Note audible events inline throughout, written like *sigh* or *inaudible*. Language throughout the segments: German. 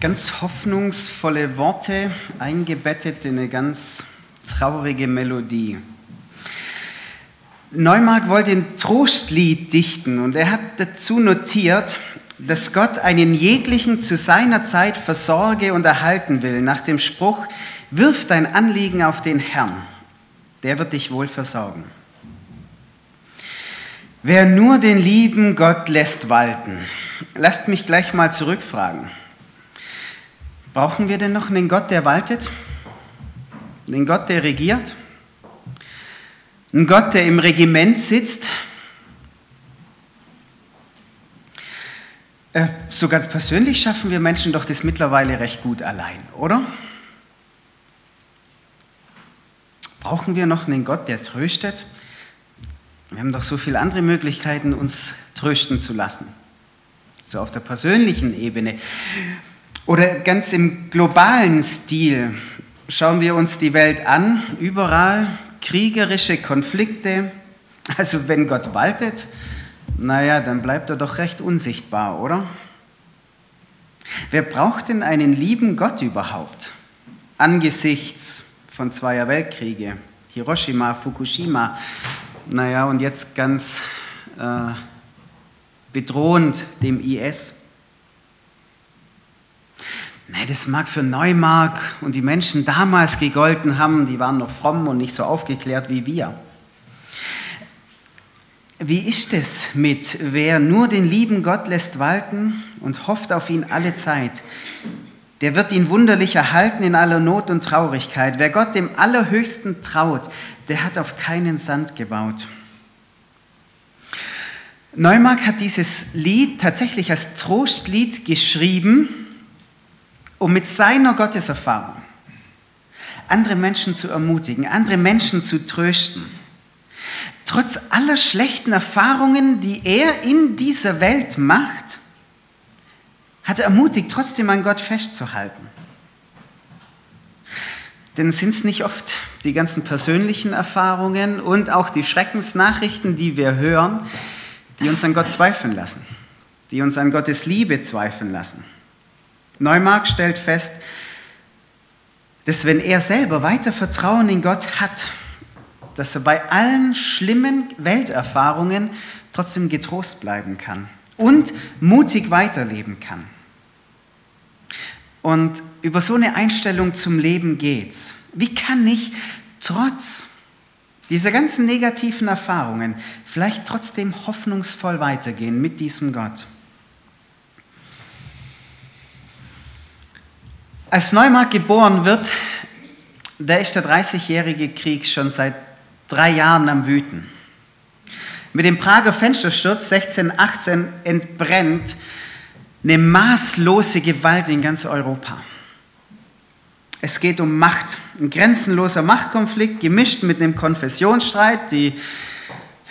Ganz hoffnungsvolle Worte, eingebettet in eine ganz traurige Melodie. Neumark wollte ein Trostlied dichten und er hat dazu notiert, dass Gott einen jeglichen zu seiner Zeit versorge und erhalten will, nach dem Spruch, wirf dein Anliegen auf den Herrn, der wird dich wohl versorgen. Wer nur den lieben Gott lässt walten, lasst mich gleich mal zurückfragen. Brauchen wir denn noch einen Gott, der waltet? Einen Gott, der regiert? Einen Gott, der im Regiment sitzt? Äh, so ganz persönlich schaffen wir Menschen doch das mittlerweile recht gut allein, oder? Brauchen wir noch einen Gott, der tröstet? Wir haben doch so viele andere Möglichkeiten, uns trösten zu lassen. So auf der persönlichen Ebene. Oder ganz im globalen Stil schauen wir uns die Welt an. Überall kriegerische Konflikte. Also wenn Gott waltet, naja, dann bleibt er doch recht unsichtbar, oder? Wer braucht denn einen lieben Gott überhaupt angesichts von zweier Weltkriege, Hiroshima, Fukushima, naja, und jetzt ganz äh, bedrohend dem IS. Nee, das mag für Neumark und die Menschen damals gegolten haben, die waren noch fromm und nicht so aufgeklärt wie wir. Wie ist es mit, wer nur den lieben Gott lässt walten und hofft auf ihn alle Zeit? Der wird ihn wunderlich erhalten in aller Not und Traurigkeit. Wer Gott dem Allerhöchsten traut, der hat auf keinen Sand gebaut. Neumark hat dieses Lied tatsächlich als Trostlied geschrieben, um mit seiner Gotteserfahrung andere Menschen zu ermutigen, andere Menschen zu trösten. Trotz aller schlechten Erfahrungen, die er in dieser Welt macht, hat er ermutigt, trotzdem an Gott festzuhalten. Denn sind es nicht oft die ganzen persönlichen Erfahrungen und auch die Schreckensnachrichten, die wir hören, die uns an Gott zweifeln lassen, die uns an Gottes Liebe zweifeln lassen? Neumark stellt fest, dass wenn er selber weiter Vertrauen in Gott hat, dass er bei allen schlimmen Welterfahrungen trotzdem getrost bleiben kann und mutig weiterleben kann. Und über so eine Einstellung zum Leben geht's. Wie kann ich trotz dieser ganzen negativen Erfahrungen vielleicht trotzdem hoffnungsvoll weitergehen mit diesem Gott? Als Neumark geboren wird, da ist der 30-jährige Krieg schon seit drei Jahren am Wüten. Mit dem Prager Fenstersturz 1618 entbrennt eine maßlose Gewalt in ganz Europa. Es geht um Macht, ein grenzenloser Machtkonflikt, gemischt mit einem Konfessionsstreit. Die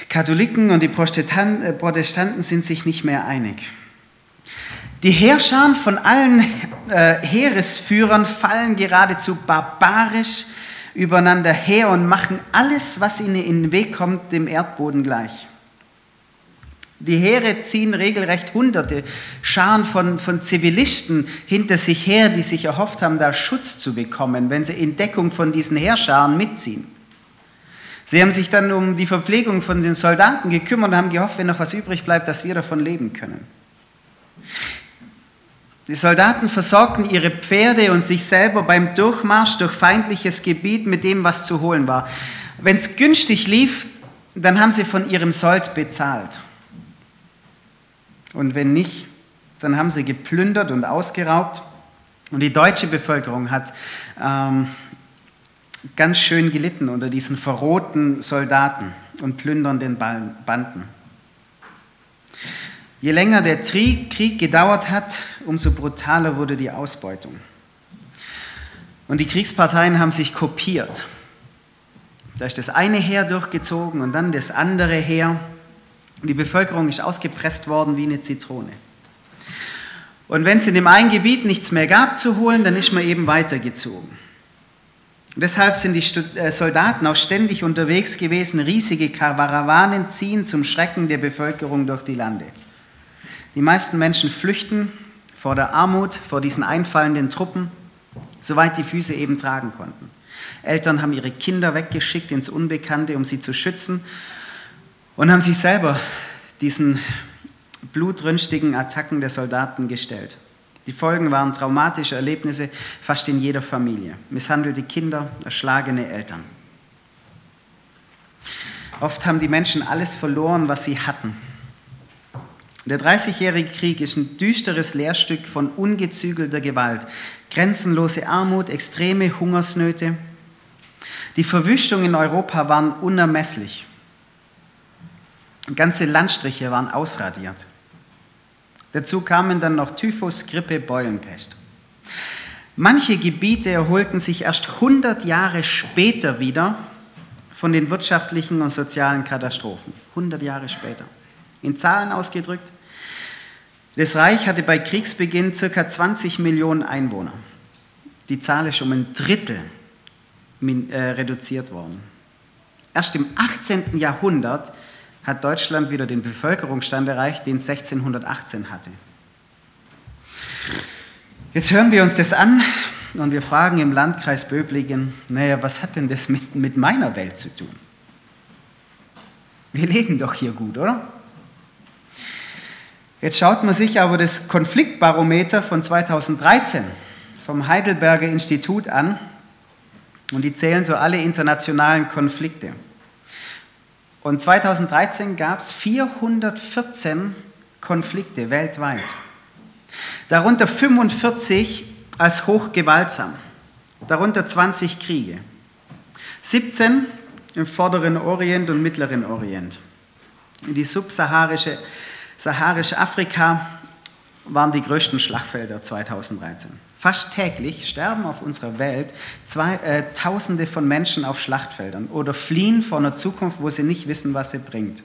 Katholiken und die äh, Protestanten sind sich nicht mehr einig. Die Heerscharen von allen äh, Heeresführern fallen geradezu barbarisch übereinander her und machen alles, was ihnen in den Weg kommt, dem Erdboden gleich. Die Heere ziehen regelrecht Hunderte Scharen von, von Zivilisten hinter sich her, die sich erhofft haben, da Schutz zu bekommen, wenn sie in Deckung von diesen Heerscharen mitziehen. Sie haben sich dann um die Verpflegung von den Soldaten gekümmert und haben gehofft, wenn noch was übrig bleibt, dass wir davon leben können. Die Soldaten versorgten ihre Pferde und sich selber beim Durchmarsch durch feindliches Gebiet mit dem, was zu holen war. Wenn es günstig lief, dann haben sie von ihrem Sold bezahlt. Und wenn nicht, dann haben sie geplündert und ausgeraubt. Und die deutsche Bevölkerung hat ähm, ganz schön gelitten unter diesen verrohten Soldaten und plündernden Banden. Je länger der Krieg gedauert hat, umso brutaler wurde die Ausbeutung. Und die Kriegsparteien haben sich kopiert. Da ist das eine Heer durchgezogen und dann das andere Heer. Die Bevölkerung ist ausgepresst worden wie eine Zitrone. Und wenn es in dem einen Gebiet nichts mehr gab zu holen, dann ist man eben weitergezogen. Und deshalb sind die äh, Soldaten auch ständig unterwegs gewesen. Riesige Karawanen ziehen zum Schrecken der Bevölkerung durch die Lande. Die meisten Menschen flüchten vor der Armut, vor diesen einfallenden Truppen, soweit die Füße eben tragen konnten. Eltern haben ihre Kinder weggeschickt ins Unbekannte, um sie zu schützen und haben sich selber diesen blutrünstigen Attacken der Soldaten gestellt. Die Folgen waren traumatische Erlebnisse fast in jeder Familie. Misshandelte Kinder, erschlagene Eltern. Oft haben die Menschen alles verloren, was sie hatten. Der Dreißigjährige Krieg ist ein düsteres Lehrstück von ungezügelter Gewalt, grenzenlose Armut, extreme Hungersnöte. Die Verwüstungen in Europa waren unermesslich. Ganze Landstriche waren ausradiert. Dazu kamen dann noch Typhus, Grippe, Beulenpest. Manche Gebiete erholten sich erst 100 Jahre später wieder von den wirtschaftlichen und sozialen Katastrophen. 100 Jahre später. In Zahlen ausgedrückt, das Reich hatte bei Kriegsbeginn ca. 20 Millionen Einwohner. Die Zahl ist um ein Drittel äh, reduziert worden. Erst im 18. Jahrhundert hat Deutschland wieder den Bevölkerungsstand erreicht, den es 1618 hatte. Jetzt hören wir uns das an und wir fragen im Landkreis Böblingen, naja, was hat denn das mit, mit meiner Welt zu tun? Wir leben doch hier gut, oder? Jetzt schaut man sich aber das Konfliktbarometer von 2013 vom Heidelberger Institut an und die zählen so alle internationalen Konflikte. Und 2013 gab es 414 Konflikte weltweit. Darunter 45 als hochgewaltsam, darunter 20 Kriege, 17 im vorderen Orient und mittleren Orient. In die subsaharische saharische Afrika waren die größten Schlachtfelder 2013. Fast täglich sterben auf unserer Welt zwei, äh, Tausende von Menschen auf Schlachtfeldern oder fliehen vor einer Zukunft, wo sie nicht wissen, was sie bringt.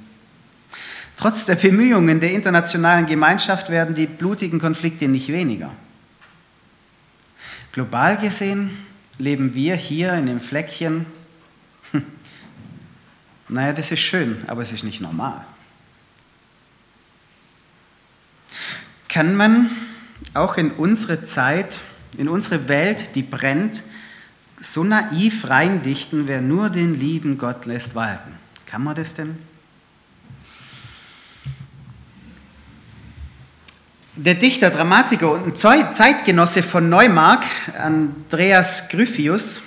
Trotz der Bemühungen der internationalen Gemeinschaft werden die blutigen Konflikte nicht weniger. Global gesehen leben wir hier in dem Fleckchen. *laughs* naja, das ist schön, aber es ist nicht normal. Kann man auch in unsere Zeit, in unsere Welt, die brennt, so naiv reindichten, wer nur den lieben Gott lässt walten. Kann man das denn? Der Dichter, Dramatiker und Zeitgenosse von Neumark, Andreas Gryphius,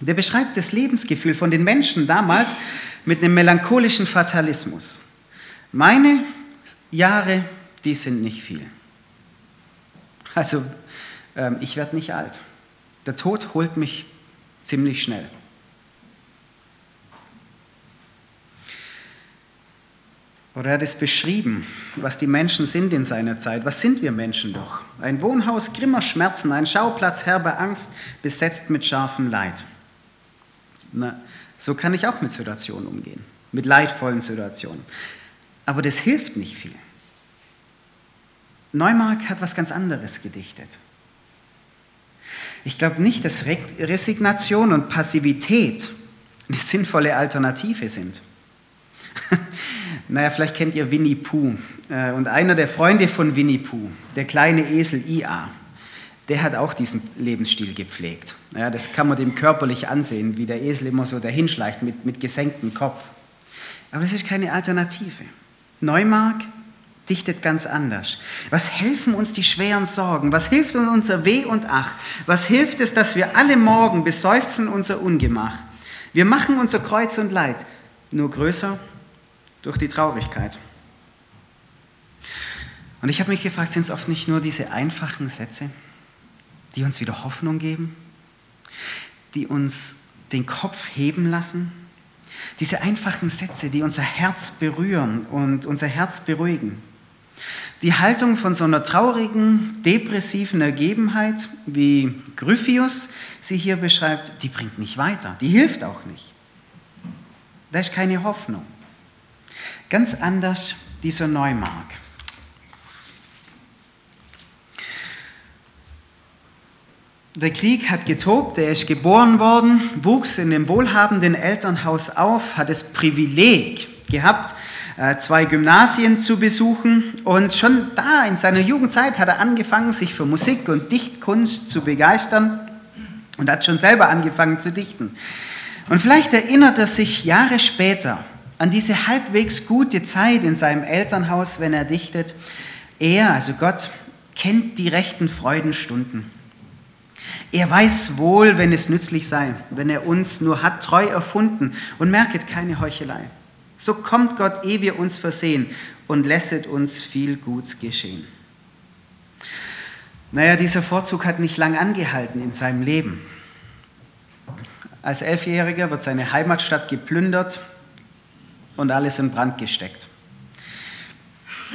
der beschreibt das Lebensgefühl von den Menschen damals mit einem melancholischen Fatalismus. Meine Jahre, die sind nicht viel. Also ähm, ich werde nicht alt. Der Tod holt mich ziemlich schnell. Oder er hat es beschrieben, was die Menschen sind in seiner Zeit. Was sind wir Menschen doch? Ein Wohnhaus grimmer Schmerzen, ein Schauplatz herber Angst, besetzt mit scharfem Leid. Na, so kann ich auch mit Situationen umgehen, mit leidvollen Situationen. Aber das hilft nicht viel. Neumark hat was ganz anderes gedichtet. Ich glaube nicht, dass Resignation und Passivität eine sinnvolle Alternative sind. *laughs* naja, vielleicht kennt ihr Winnie Pooh. Äh, und einer der Freunde von Winnie Pooh, der kleine Esel Ia, der hat auch diesen Lebensstil gepflegt. Ja, das kann man dem körperlich ansehen, wie der Esel immer so dahinschleicht mit, mit gesenktem Kopf. Aber das ist keine Alternative. Neumark dichtet ganz anders. Was helfen uns die schweren Sorgen? Was hilft uns unser Weh und Ach? Was hilft es, dass wir alle Morgen beseufzen unser Ungemach? Wir machen unser Kreuz und Leid nur größer durch die Traurigkeit. Und ich habe mich gefragt, sind es oft nicht nur diese einfachen Sätze, die uns wieder Hoffnung geben, die uns den Kopf heben lassen? Diese einfachen Sätze, die unser Herz berühren und unser Herz beruhigen. Die Haltung von so einer traurigen, depressiven Ergebenheit, wie Gryphius sie hier beschreibt, die bringt nicht weiter, die hilft auch nicht. Da ist keine Hoffnung. Ganz anders dieser Neumark. Der Krieg hat getobt, er ist geboren worden, wuchs in dem wohlhabenden Elternhaus auf, hat das Privileg gehabt, zwei Gymnasien zu besuchen. Und schon da in seiner Jugendzeit hat er angefangen, sich für Musik und Dichtkunst zu begeistern und hat schon selber angefangen zu dichten. Und vielleicht erinnert er sich Jahre später an diese halbwegs gute Zeit in seinem Elternhaus, wenn er dichtet. Er, also Gott, kennt die rechten Freudenstunden. Er weiß wohl, wenn es nützlich sei, wenn er uns nur hat treu erfunden und merket keine Heuchelei. So kommt Gott, ehe wir uns versehen und lässet uns viel Guts geschehen. Naja, dieser Vorzug hat nicht lang angehalten in seinem Leben. Als Elfjähriger wird seine Heimatstadt geplündert und alles in Brand gesteckt.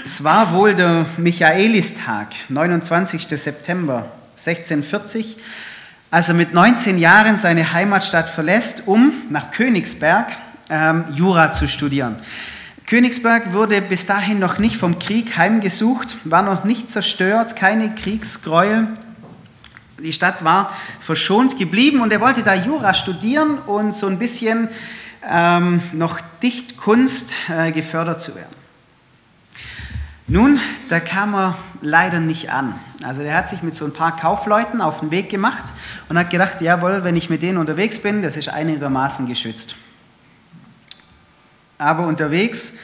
Es war wohl der Michaelistag, 29. September 1640, als er mit 19 Jahren seine Heimatstadt verlässt, um nach Königsberg ähm, Jura zu studieren. Königsberg wurde bis dahin noch nicht vom Krieg heimgesucht, war noch nicht zerstört, keine Kriegsgräuel. Die Stadt war verschont geblieben und er wollte da Jura studieren und so ein bisschen ähm, noch Dichtkunst äh, gefördert zu werden. Nun, da kam er leider nicht an. Also er hat sich mit so ein paar Kaufleuten auf den Weg gemacht und hat gedacht, jawohl, wenn ich mit denen unterwegs bin, das ist einigermaßen geschützt. Aber unterwegs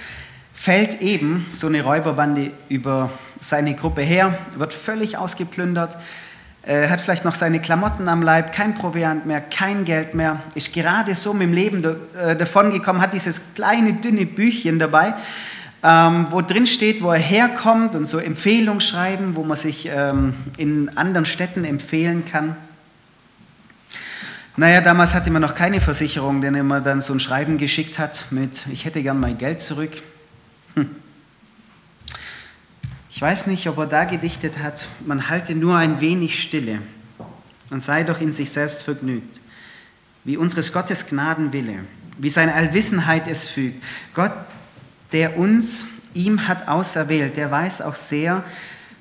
fällt eben so eine Räuberbande über seine Gruppe her, wird völlig ausgeplündert, äh, hat vielleicht noch seine Klamotten am Leib, kein Proviant mehr, kein Geld mehr, ist gerade so mit dem Leben äh, davongekommen, hat dieses kleine, dünne Büchchen dabei ähm, wo drin steht, wo er herkommt und so Empfehlungen schreiben, wo man sich ähm, in anderen Städten empfehlen kann. Naja, damals hatte man noch keine Versicherung, denn man dann so ein Schreiben geschickt hat mit, ich hätte gern mein Geld zurück. Hm. Ich weiß nicht, ob er da gedichtet hat, man halte nur ein wenig Stille und sei doch in sich selbst vergnügt, wie unseres Gottes Gnaden wille, wie seine Allwissenheit es fügt. Gott der uns ihm hat auserwählt, der weiß auch sehr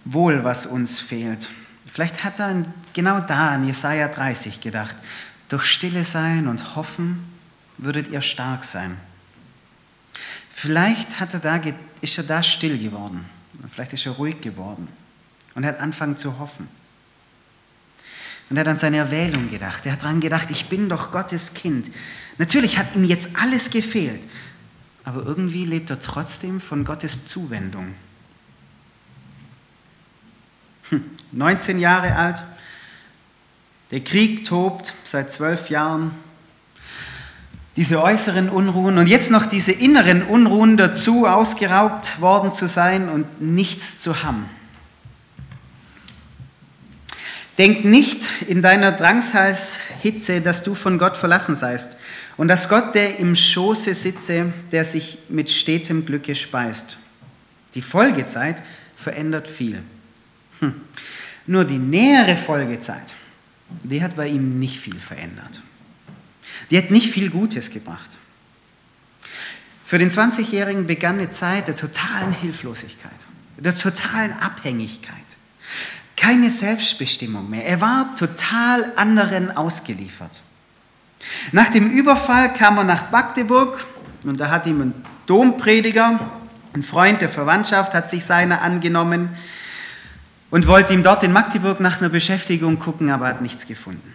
wohl, was uns fehlt. Vielleicht hat er genau da an Jesaja 30 gedacht. Durch Stille sein und hoffen würdet ihr stark sein. Vielleicht hat er da, ist er da still geworden. Vielleicht ist er ruhig geworden und er hat angefangen zu hoffen. Und er hat an seine Erwählung gedacht. Er hat daran gedacht, ich bin doch Gottes Kind. Natürlich hat ihm jetzt alles gefehlt aber irgendwie lebt er trotzdem von Gottes Zuwendung. 19 hm, Jahre alt, der Krieg tobt seit zwölf Jahren, diese äußeren Unruhen und jetzt noch diese inneren Unruhen dazu, ausgeraubt worden zu sein und nichts zu haben. Denk nicht in deiner Drangsalshitze, dass du von Gott verlassen seist und dass Gott, der im Schoße sitze, der sich mit stetem Glücke speist. Die Folgezeit verändert viel. Hm. Nur die nähere Folgezeit, die hat bei ihm nicht viel verändert. Die hat nicht viel Gutes gebracht. Für den 20-Jährigen begann eine Zeit der totalen Hilflosigkeit, der totalen Abhängigkeit. Keine Selbstbestimmung mehr. Er war total anderen ausgeliefert. Nach dem Überfall kam er nach Magdeburg und da hat ihm ein Domprediger, ein Freund der Verwandtschaft, hat sich seiner angenommen und wollte ihm dort in Magdeburg nach einer Beschäftigung gucken, aber hat nichts gefunden.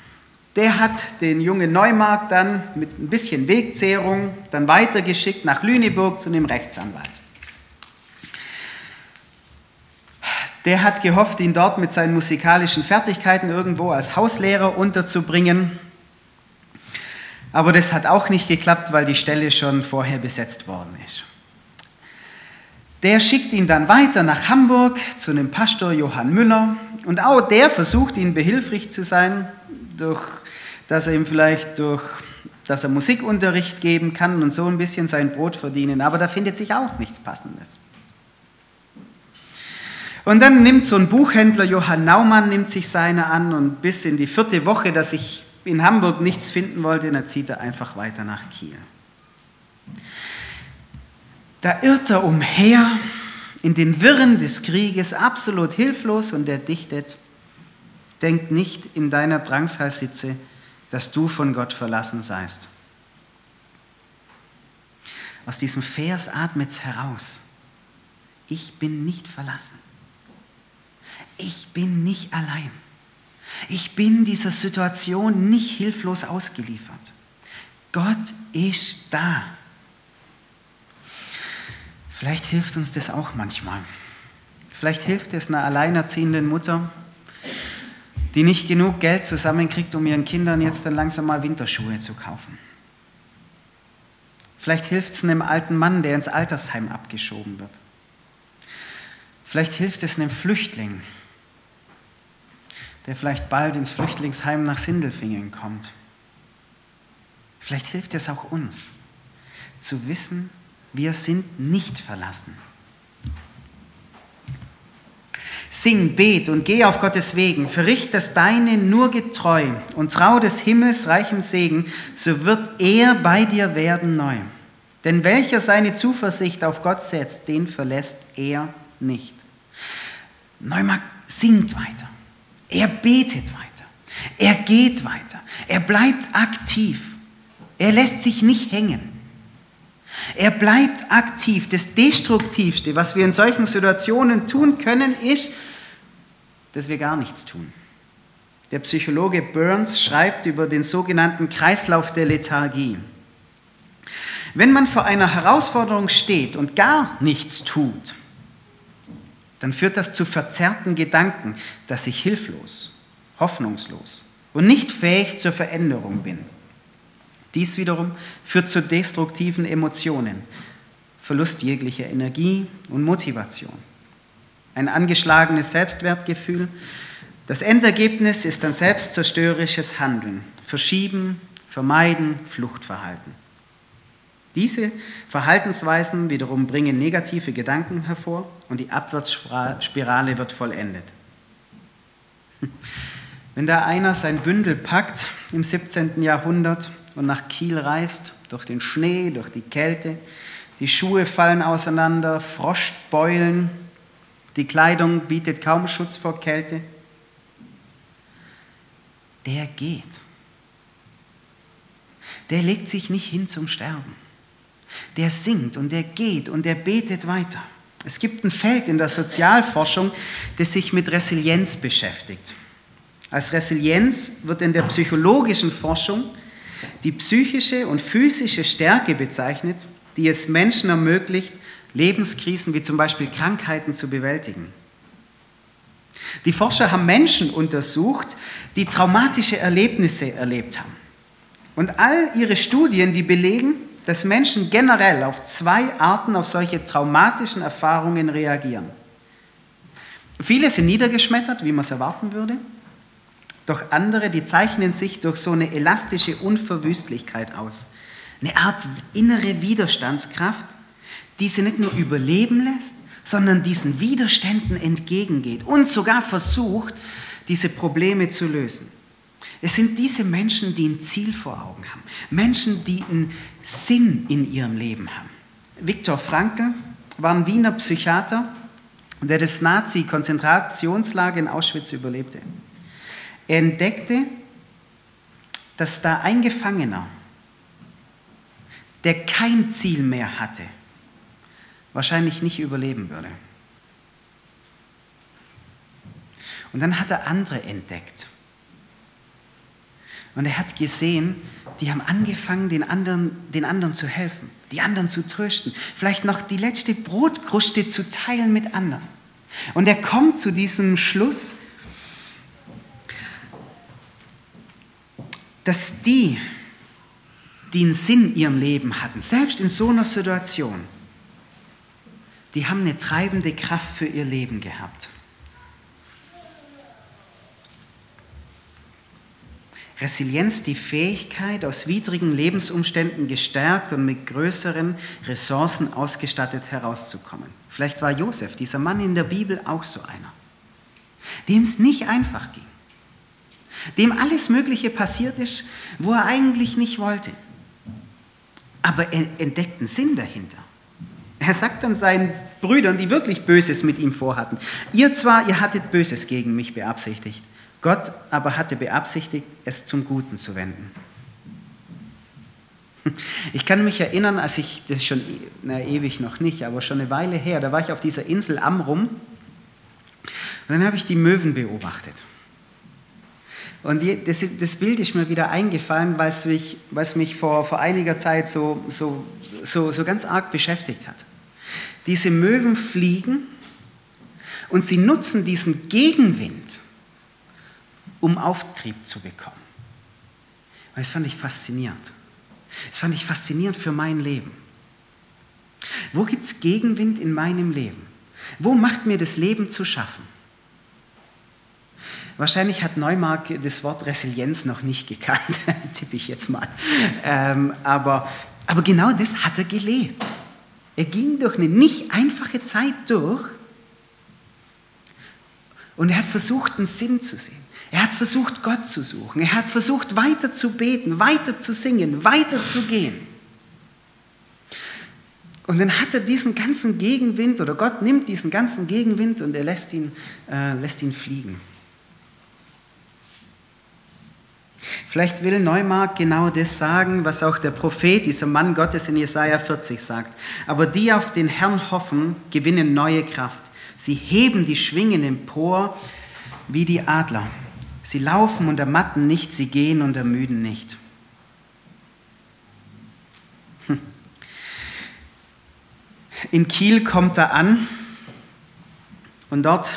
Der hat den jungen Neumarkt dann mit ein bisschen Wegzehrung dann weitergeschickt nach Lüneburg zu einem Rechtsanwalt. Der hat gehofft, ihn dort mit seinen musikalischen Fertigkeiten irgendwo als Hauslehrer unterzubringen. Aber das hat auch nicht geklappt, weil die Stelle schon vorher besetzt worden ist. Der schickt ihn dann weiter nach Hamburg zu einem Pastor Johann Müller und auch der versucht ihn behilflich zu sein, durch, dass er ihm vielleicht durch, dass er Musikunterricht geben kann und so ein bisschen sein Brot verdienen. Aber da findet sich auch nichts Passendes. Und dann nimmt so ein Buchhändler, Johann Naumann, nimmt sich seiner an und bis in die vierte Woche, dass ich in Hamburg nichts finden wollte, dann zieht er einfach weiter nach Kiel. Da irrt er umher in den Wirren des Krieges, absolut hilflos und er dichtet, denk nicht in deiner Drangsalsitze, dass du von Gott verlassen seist. aus diesem Vers atmet es heraus. Ich bin nicht verlassen. Ich bin nicht allein. Ich bin dieser Situation nicht hilflos ausgeliefert. Gott ist da. Vielleicht hilft uns das auch manchmal. Vielleicht hilft es einer alleinerziehenden Mutter, die nicht genug Geld zusammenkriegt, um ihren Kindern jetzt dann langsam mal Winterschuhe zu kaufen. Vielleicht hilft es einem alten Mann, der ins Altersheim abgeschoben wird. Vielleicht hilft es einem Flüchtling, der vielleicht bald ins Flüchtlingsheim nach Sindelfingen kommt. Vielleicht hilft es auch uns, zu wissen, wir sind nicht verlassen. Sing, bet und geh auf Gottes Wegen, verricht das Deine nur getreu und trau des Himmels reichem Segen, so wird er bei dir werden neu. Denn welcher seine Zuversicht auf Gott setzt, den verlässt er nicht. Neumark singt weiter, er betet weiter, er geht weiter, er bleibt aktiv, er lässt sich nicht hängen. Er bleibt aktiv. Das Destruktivste, was wir in solchen Situationen tun können, ist, dass wir gar nichts tun. Der Psychologe Burns schreibt über den sogenannten Kreislauf der Lethargie. Wenn man vor einer Herausforderung steht und gar nichts tut, dann führt das zu verzerrten Gedanken, dass ich hilflos, hoffnungslos und nicht fähig zur Veränderung bin. Dies wiederum führt zu destruktiven Emotionen, Verlust jeglicher Energie und Motivation, ein angeschlagenes Selbstwertgefühl. Das Endergebnis ist ein selbstzerstörerisches Handeln, Verschieben, Vermeiden, Fluchtverhalten. Diese Verhaltensweisen wiederum bringen negative Gedanken hervor und die Abwärtsspirale wird vollendet. Wenn da einer sein Bündel packt im 17. Jahrhundert und nach Kiel reist, durch den Schnee, durch die Kälte. Die Schuhe fallen auseinander, Frostbeulen, die Kleidung bietet kaum Schutz vor Kälte. Der geht. Der legt sich nicht hin zum Sterben. Der singt und der geht und der betet weiter. Es gibt ein Feld in der Sozialforschung, das sich mit Resilienz beschäftigt. Als Resilienz wird in der psychologischen Forschung die psychische und physische Stärke bezeichnet, die es Menschen ermöglicht, Lebenskrisen wie zum Beispiel Krankheiten zu bewältigen. Die Forscher haben Menschen untersucht, die traumatische Erlebnisse erlebt haben. Und all ihre Studien, die belegen, dass Menschen generell auf zwei Arten auf solche traumatischen Erfahrungen reagieren. Viele sind niedergeschmettert, wie man es erwarten würde. Doch andere, die zeichnen sich durch so eine elastische Unverwüstlichkeit aus. Eine Art innere Widerstandskraft, die sie nicht nur überleben lässt, sondern diesen Widerständen entgegengeht und sogar versucht, diese Probleme zu lösen. Es sind diese Menschen, die ein Ziel vor Augen haben. Menschen, die einen Sinn in ihrem Leben haben. Viktor Frankl war ein Wiener Psychiater, der das Nazi-Konzentrationslager in Auschwitz überlebte. Er entdeckte, dass da ein Gefangener, der kein Ziel mehr hatte, wahrscheinlich nicht überleben würde. Und dann hat er andere entdeckt. Und er hat gesehen, die haben angefangen, den anderen, den anderen zu helfen, die anderen zu trösten, vielleicht noch die letzte Brotkruste zu teilen mit anderen. Und er kommt zu diesem Schluss, dass die, die einen Sinn in ihrem Leben hatten, selbst in so einer Situation, die haben eine treibende Kraft für ihr Leben gehabt. Resilienz, die Fähigkeit, aus widrigen Lebensumständen gestärkt und mit größeren Ressourcen ausgestattet herauszukommen. Vielleicht war Josef, dieser Mann in der Bibel, auch so einer, dem es nicht einfach ging dem alles Mögliche passiert ist, wo er eigentlich nicht wollte. Aber er entdeckt einen Sinn dahinter. Er sagt dann seinen Brüdern, die wirklich Böses mit ihm vorhatten, ihr zwar, ihr hattet Böses gegen mich beabsichtigt, Gott aber hatte beabsichtigt, es zum Guten zu wenden. Ich kann mich erinnern, als ich, das ist schon na, ewig noch nicht, aber schon eine Weile her, da war ich auf dieser Insel Amrum und dann habe ich die Möwen beobachtet. Und das, das, Bild ist mir wieder eingefallen, es mich, es mich vor, vor einiger Zeit so, so, so, so ganz arg beschäftigt hat. Diese Möwen fliegen und sie nutzen diesen Gegenwind, um Auftrieb zu bekommen. Und das fand ich faszinierend. Das fand ich faszinierend für mein Leben. Wo gibt es Gegenwind in meinem Leben? Wo macht mir das Leben zu schaffen? Wahrscheinlich hat Neumark das Wort Resilienz noch nicht gekannt, *laughs* tippe ich jetzt mal. Ähm, aber, aber genau das hat er gelebt. Er ging durch eine nicht einfache Zeit durch und er hat versucht, einen Sinn zu sehen. Er hat versucht, Gott zu suchen. Er hat versucht, weiter zu beten, weiter zu singen, weiter zu gehen. Und dann hat er diesen ganzen Gegenwind, oder Gott nimmt diesen ganzen Gegenwind und er lässt ihn, äh, lässt ihn fliegen. Vielleicht will Neumark genau das sagen, was auch der Prophet, dieser Mann Gottes in Jesaja 40 sagt. Aber die auf den Herrn hoffen, gewinnen neue Kraft. Sie heben die Schwingen empor wie die Adler. Sie laufen und ermatten nicht, sie gehen und ermüden nicht. Hm. In Kiel kommt er an und dort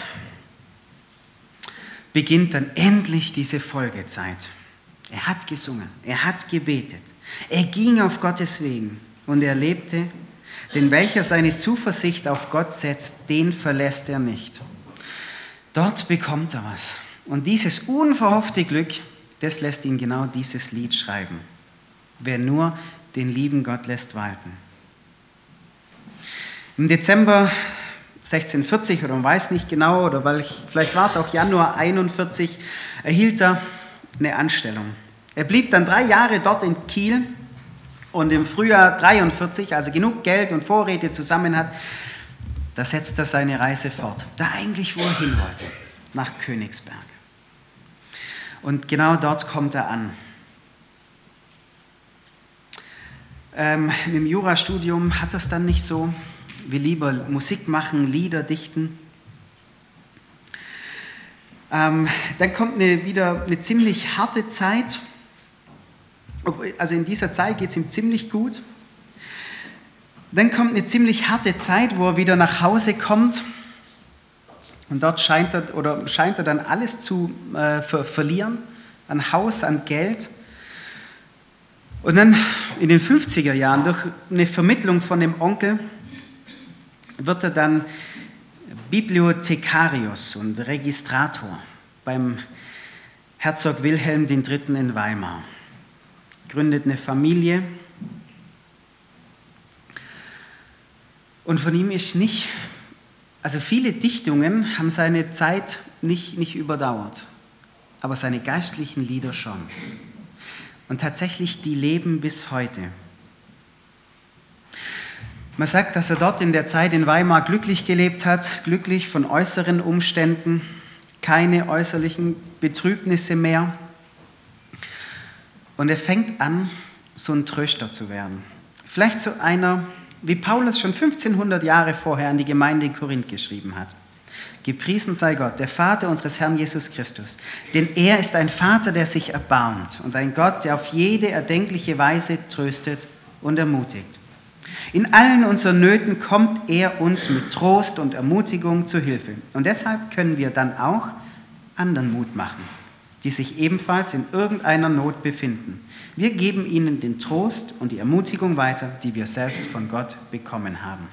beginnt dann endlich diese Folgezeit. Er hat gesungen, er hat gebetet, er ging auf Gottes Wegen und er lebte, denn welcher seine Zuversicht auf Gott setzt, den verlässt er nicht. Dort bekommt er was. Und dieses unverhoffte Glück, das lässt ihn genau dieses Lied schreiben. Wer nur den lieben Gott lässt walten. Im Dezember 1640 oder man weiß nicht genau, oder weil ich, vielleicht war es auch Januar 41, erhielt er eine Anstellung. Er blieb dann drei Jahre dort in Kiel und im Frühjahr 43, als er genug Geld und Vorräte zusammen hat, da setzt er seine Reise fort. Da eigentlich, wo er hin wollte, nach Königsberg. Und genau dort kommt er an. Ähm, Im Jurastudium hat es dann nicht so. Wir lieber Musik machen, Lieder dichten. Ähm, dann kommt eine, wieder eine ziemlich harte Zeit. Also in dieser Zeit geht es ihm ziemlich gut. Dann kommt eine ziemlich harte Zeit, wo er wieder nach Hause kommt und dort scheint er, oder scheint er dann alles zu äh, ver verlieren, an Haus, an Geld. Und dann in den 50er Jahren, durch eine Vermittlung von dem Onkel, wird er dann Bibliothekarius und Registrator beim Herzog Wilhelm III. in Weimar. Gründet eine Familie. Und von ihm ist nicht also viele Dichtungen haben seine Zeit nicht, nicht überdauert, aber seine geistlichen Lieder schon. Und tatsächlich, die leben bis heute. Man sagt, dass er dort in der Zeit in Weimar glücklich gelebt hat, glücklich von äußeren Umständen, keine äußerlichen Betrübnisse mehr. Und er fängt an, so ein Tröster zu werden. Vielleicht so einer, wie Paulus schon 1500 Jahre vorher an die Gemeinde in Korinth geschrieben hat. Gepriesen sei Gott, der Vater unseres Herrn Jesus Christus. Denn er ist ein Vater, der sich erbarmt und ein Gott, der auf jede erdenkliche Weise tröstet und ermutigt. In allen unseren Nöten kommt er uns mit Trost und Ermutigung zu Hilfe. Und deshalb können wir dann auch anderen Mut machen, die sich ebenfalls in irgendeiner Not befinden. Wir geben ihnen den Trost und die Ermutigung weiter, die wir selbst von Gott bekommen haben.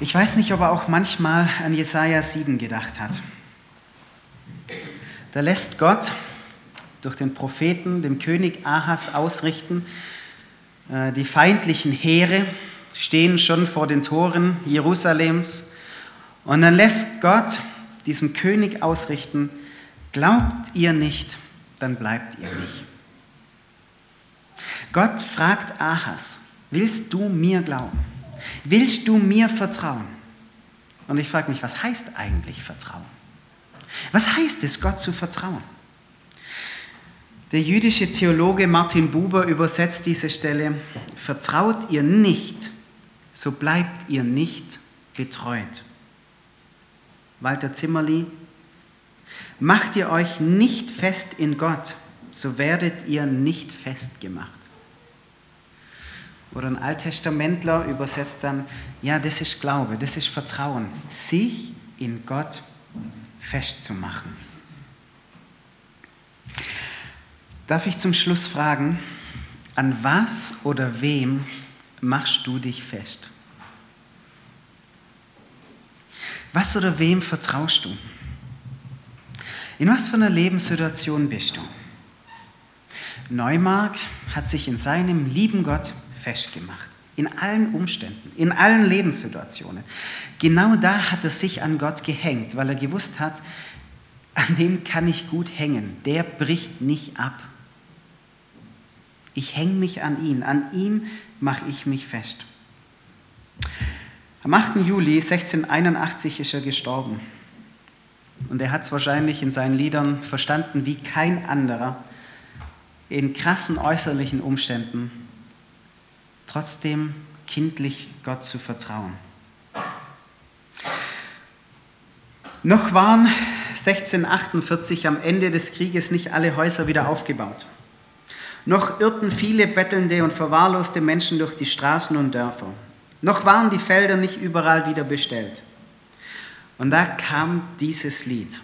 Ich weiß nicht, ob er auch manchmal an Jesaja 7 gedacht hat. Da lässt Gott durch den Propheten, dem König Ahas, ausrichten, äh, die feindlichen Heere stehen schon vor den Toren Jerusalems. Und dann lässt Gott diesem König ausrichten, glaubt ihr nicht, dann bleibt ihr nicht. Gott fragt Ahas, willst du mir glauben? Willst du mir vertrauen? Und ich frage mich, was heißt eigentlich Vertrauen? Was heißt es, Gott zu vertrauen? Der jüdische Theologe Martin Buber übersetzt diese Stelle, vertraut ihr nicht, so bleibt ihr nicht betreut. Walter Zimmerli, macht ihr euch nicht fest in Gott, so werdet ihr nicht festgemacht. Oder ein Alttestamentler übersetzt dann, ja, das ist Glaube, das ist Vertrauen, sich in Gott festzumachen. Darf ich zum Schluss fragen, an was oder wem machst du dich fest? Was oder wem vertraust du? In was für einer Lebenssituation bist du? Neumark hat sich in seinem lieben Gott festgemacht. In allen Umständen, in allen Lebenssituationen. Genau da hat er sich an Gott gehängt, weil er gewusst hat, an dem kann ich gut hängen. Der bricht nicht ab. Ich hänge mich an ihn, an ihm mache ich mich fest. Am 8. Juli 1681 ist er gestorben. Und er hat es wahrscheinlich in seinen Liedern verstanden wie kein anderer, in krassen äußerlichen Umständen trotzdem kindlich Gott zu vertrauen. Noch waren 1648 am Ende des Krieges nicht alle Häuser wieder aufgebaut. Noch irrten viele bettelnde und verwahrloste Menschen durch die Straßen und Dörfer. Noch waren die Felder nicht überall wieder bestellt. Und da kam dieses Lied.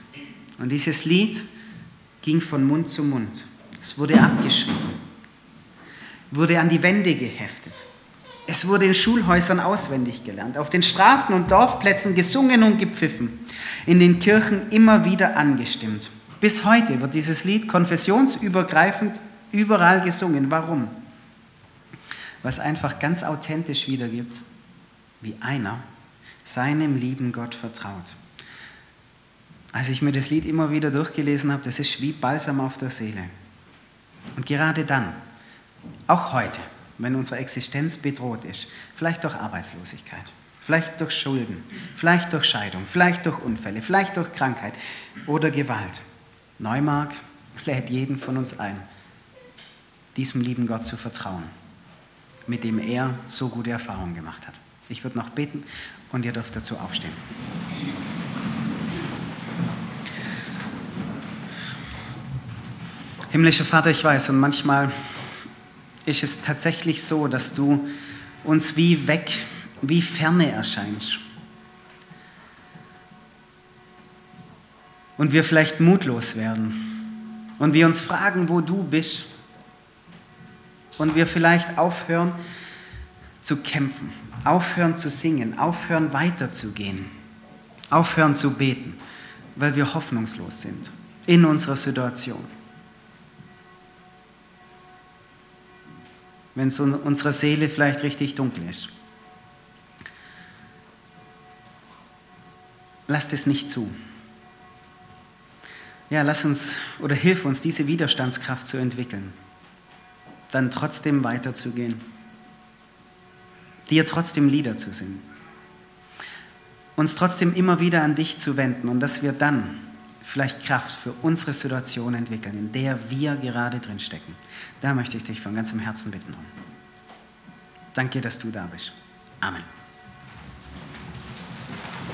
Und dieses Lied ging von Mund zu Mund. Es wurde abgeschrieben, wurde an die Wände geheftet. Es wurde in Schulhäusern auswendig gelernt, auf den Straßen und Dorfplätzen gesungen und gepfiffen, in den Kirchen immer wieder angestimmt. Bis heute wird dieses Lied konfessionsübergreifend Überall gesungen. Warum? Was einfach ganz authentisch wiedergibt, wie einer seinem lieben Gott vertraut. Als ich mir das Lied immer wieder durchgelesen habe, das ist wie Balsam auf der Seele. Und gerade dann, auch heute, wenn unsere Existenz bedroht ist, vielleicht durch Arbeitslosigkeit, vielleicht durch Schulden, vielleicht durch Scheidung, vielleicht durch Unfälle, vielleicht durch Krankheit oder Gewalt, Neumark lädt jeden von uns ein, diesem lieben Gott zu vertrauen, mit dem er so gute Erfahrungen gemacht hat. Ich würde noch beten und ihr dürft dazu aufstehen. Himmlischer Vater, ich weiß, und manchmal ist es tatsächlich so, dass du uns wie weg, wie ferne erscheinst. Und wir vielleicht mutlos werden. Und wir uns fragen, wo du bist und wir vielleicht aufhören zu kämpfen, aufhören zu singen, aufhören weiterzugehen, aufhören zu beten, weil wir hoffnungslos sind in unserer Situation. Wenn es unsere Seele vielleicht richtig dunkel ist. Lasst es nicht zu. Ja, lass uns oder hilf uns, diese Widerstandskraft zu entwickeln dann trotzdem weiterzugehen, dir trotzdem Lieder zu singen, uns trotzdem immer wieder an dich zu wenden und dass wir dann vielleicht Kraft für unsere Situation entwickeln, in der wir gerade drin stecken. Da möchte ich dich von ganzem Herzen bitten. Danke, dass du da bist. Amen.